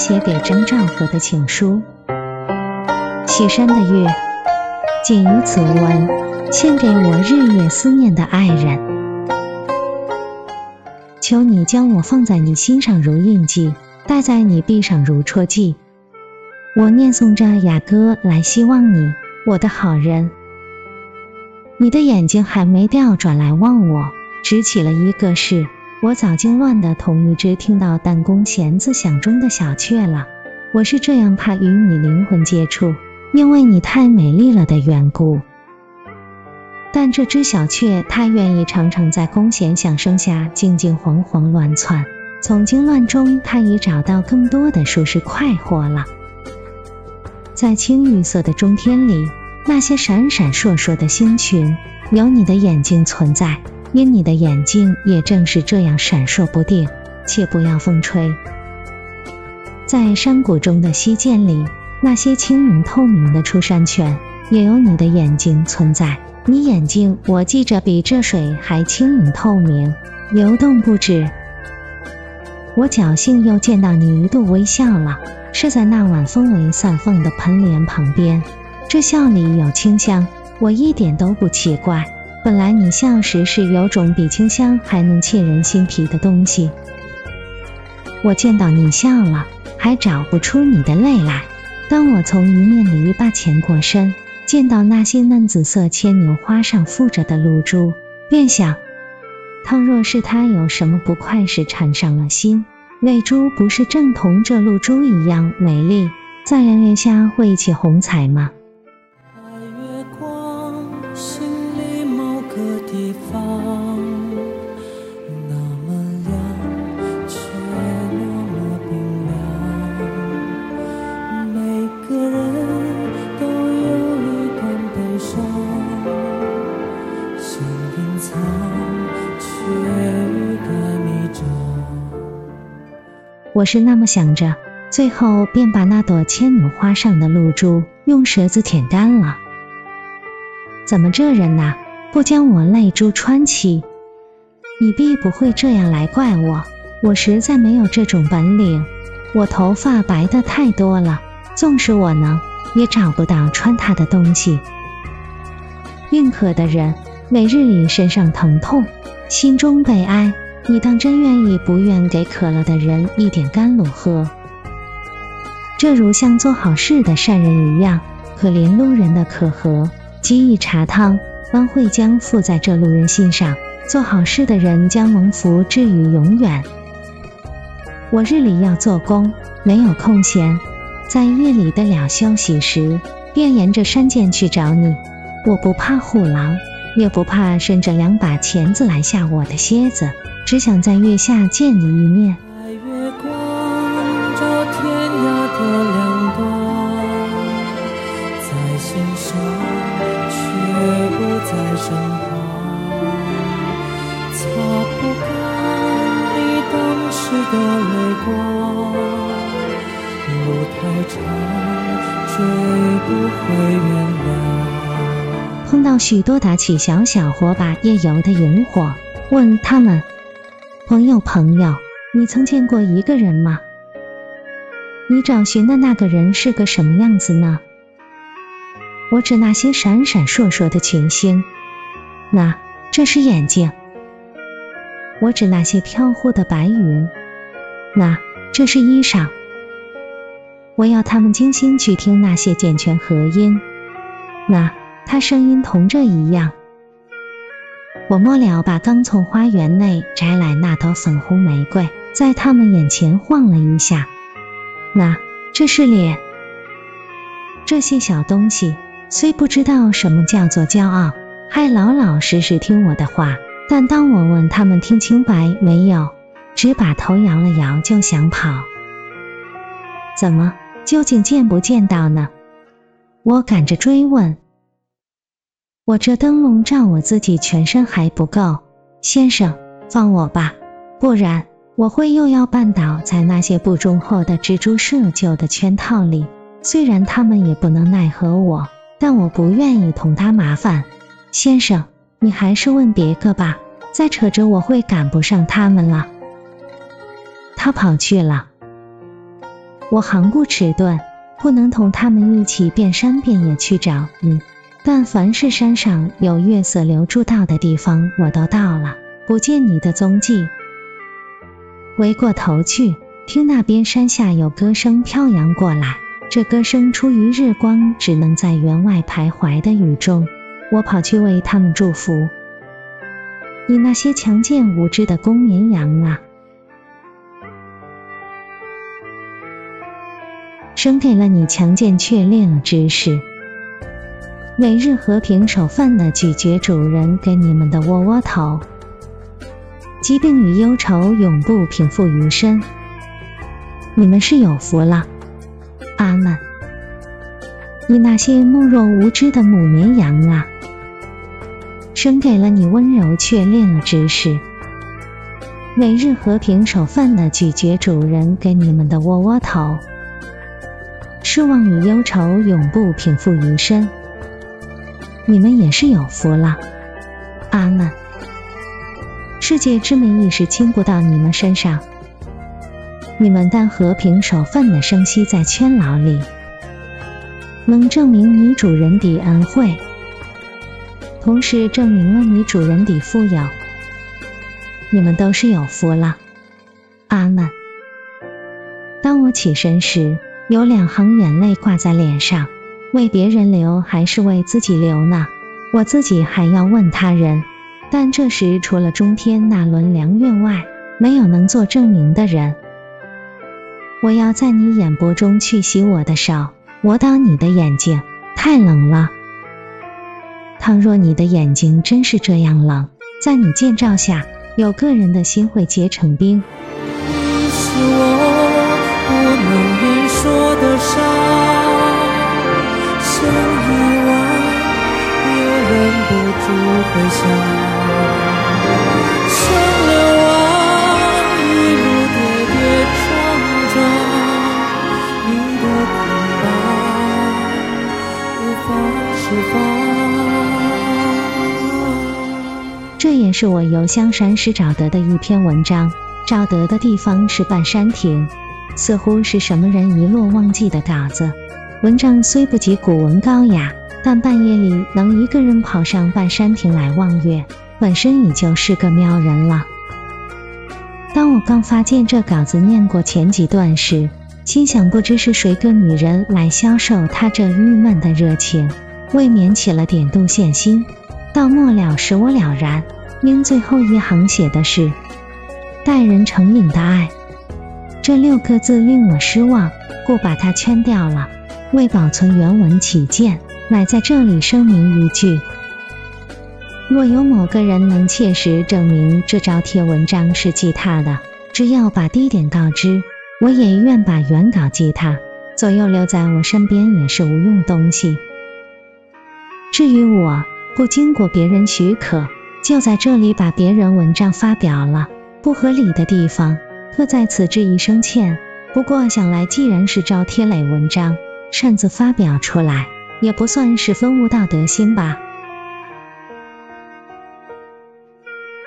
写给张兆和的情书。西山的月，仅于此文，献给我日夜思念的爱人。求你将我放在你心上如印记，戴在你臂上如戳记。我念诵着雅歌来希望你，我的好人。你的眼睛还没掉，转来望我，只起了一个誓。我早经乱的同一只听到弹弓弦子响中的小雀了。我是这样怕与你灵魂接触，因为你太美丽了的缘故。但这只小雀，它愿意常常在弓弦响声下静静惶惶乱窜。从惊乱中，它已找到更多的舒适快活了。在青绿色的中天里。那些闪闪烁烁的星群，有你的眼睛存在，因你的眼睛也正是这样闪烁不定。且不要风吹，在山谷中的溪涧里，那些轻盈透明的出山泉，也有你的眼睛存在。你眼睛，我记着比这水还轻盈透明，流动不止。我侥幸又见到你一度微笑了，是在那晚风为散凤的盆莲旁边。这笑里有清香，我一点都不奇怪。本来你笑时是有种比清香还能沁人心脾的东西。我见到你笑了，还找不出你的泪来。当我从一面篱笆前过身，见到那些嫩紫色牵牛花上附着的露珠，便想：倘若是他有什么不快时缠上了心，泪珠不是正同这露珠一样美丽，在两月下会起红彩吗？我是那么想着，最后便把那朵牵牛花上的露珠用舌子舔干了。怎么这人呐，不将我泪珠穿起？你必不会这样来怪我，我实在没有这种本领。我头发白的太多了，纵使我能，也找不到穿它的东西。宁可的人，每日里身上疼痛，心中悲哀。你当真愿意不愿给渴了的人一点甘露喝？这如像做好事的善人一样，可怜路人的可和，给予茶汤，恩惠将附在这路人心上。做好事的人将蒙福至于永远。我日里要做工，没有空闲，在夜里的了休息时，便沿着山涧去找你。我不怕虎狼，也不怕伸着两把钳子来吓我的蝎子。只想在月下见你一面。白月光照天涯的两端，在心上却不在身旁，擦不干你当时的泪光。路太长，追不回原谅。碰到许多打起小小火把夜游的萤火，问他们。朋友，朋友，你曾见过一个人吗？你找寻的那个人是个什么样子呢？我指那些闪闪烁烁的群星，那这是眼睛；我指那些飘忽的白云，那这是衣裳。我要他们精心去听那些健全和音，那他声音同这一样。我末了把刚从花园内摘来那朵粉红玫瑰，在他们眼前晃了一下。那这是脸。这些小东西虽不知道什么叫做骄傲，还老老实实听我的话，但当我问他们听清白没有，只把头摇了摇就想跑。怎么？究竟见不见到呢？我赶着追问。我这灯笼照我自己全身还不够，先生，放我吧，不然我会又要绊倒在那些不忠厚的蜘蛛设就的圈套里。虽然他们也不能奈何我，但我不愿意同他麻烦。先生，你还是问别个吧，再扯着我会赶不上他们了。他跑去了。我行不迟钝，不能同他们一起遍山遍野去找你。但凡是山上有月色流注道的地方，我都到了，不见你的踪迹。回过头去，听那边山下有歌声飘扬过来，这歌声出于日光，只能在园外徘徊的雨中。我跑去为他们祝福。你那些强健无知的公绵羊啊，生给了你强健却练了知识。每日和平守饭的咀嚼主人给你们的窝窝头，疾病与忧愁永不平复余生。你们是有福了，阿门。你那些懦弱无知的母绵羊啊，生给了你温柔却练了知识。每日和平守饭的咀嚼主人给你们的窝窝头，失望与忧愁永不平复余生。你们也是有福了，阿门。世界之美一时倾不到你们身上，你们但和平守份的生息在圈牢里，能证明你主人的恩惠，同时证明了你主人的富有。你们都是有福了，阿门。当我起身时，有两行眼泪挂在脸上。为别人留还是为自己留呢？我自己还要问他人。但这时除了中天那轮良月外，没有能做证明的人。我要在你眼波中去洗我的手，我挡你的眼睛，太冷了。倘若你的眼睛真是这样冷，在你见照下，有个人的心会结成冰。你是我不能言说的伤。不住回想。像流亡，一路跌跌撞撞，你的捆绑无法释放。这也是我游香山时找得的一篇文章，找得的地方是半山亭，似乎是什么人遗落忘记的稿子。文章虽不及古文高雅，但半夜里能一个人跑上半山亭来望月，本身已就是个妙人了。当我刚发现这稿子念过前几段时，心想不知是谁个女人来销售他这郁闷的热情，未免起了点妒羡心。到末了使我了然，因最后一行写的是“待人成瘾的爱”，这六个字令我失望，故把它圈掉了。为保存原文起见，乃在这里声明一句：若有某个人能切实证明这招贴文章是记他的，只要把低点告知，我也愿把原稿寄他，左右留在我身边也是无用东西。至于我，不经过别人许可，就在这里把别人文章发表了，不合理的地方，特在此致一声歉。不过想来，既然是招贴类文章，擅自发表出来，也不算十分无道德心吧。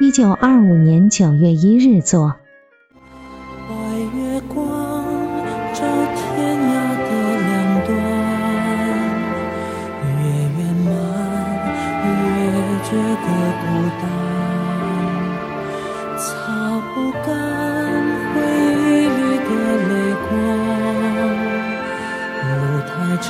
一九二五年九月一日作。白月光照天涯的两端，越圆满越觉得孤单，擦不干回忆里的泪光。路太长，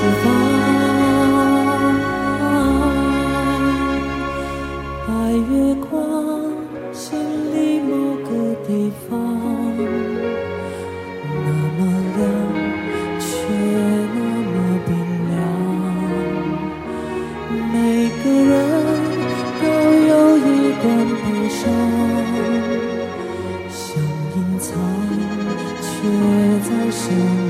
时光白月光，心里某个地方，那么亮却那么冰凉，每个人都有一段悲伤，想隐藏，却在身。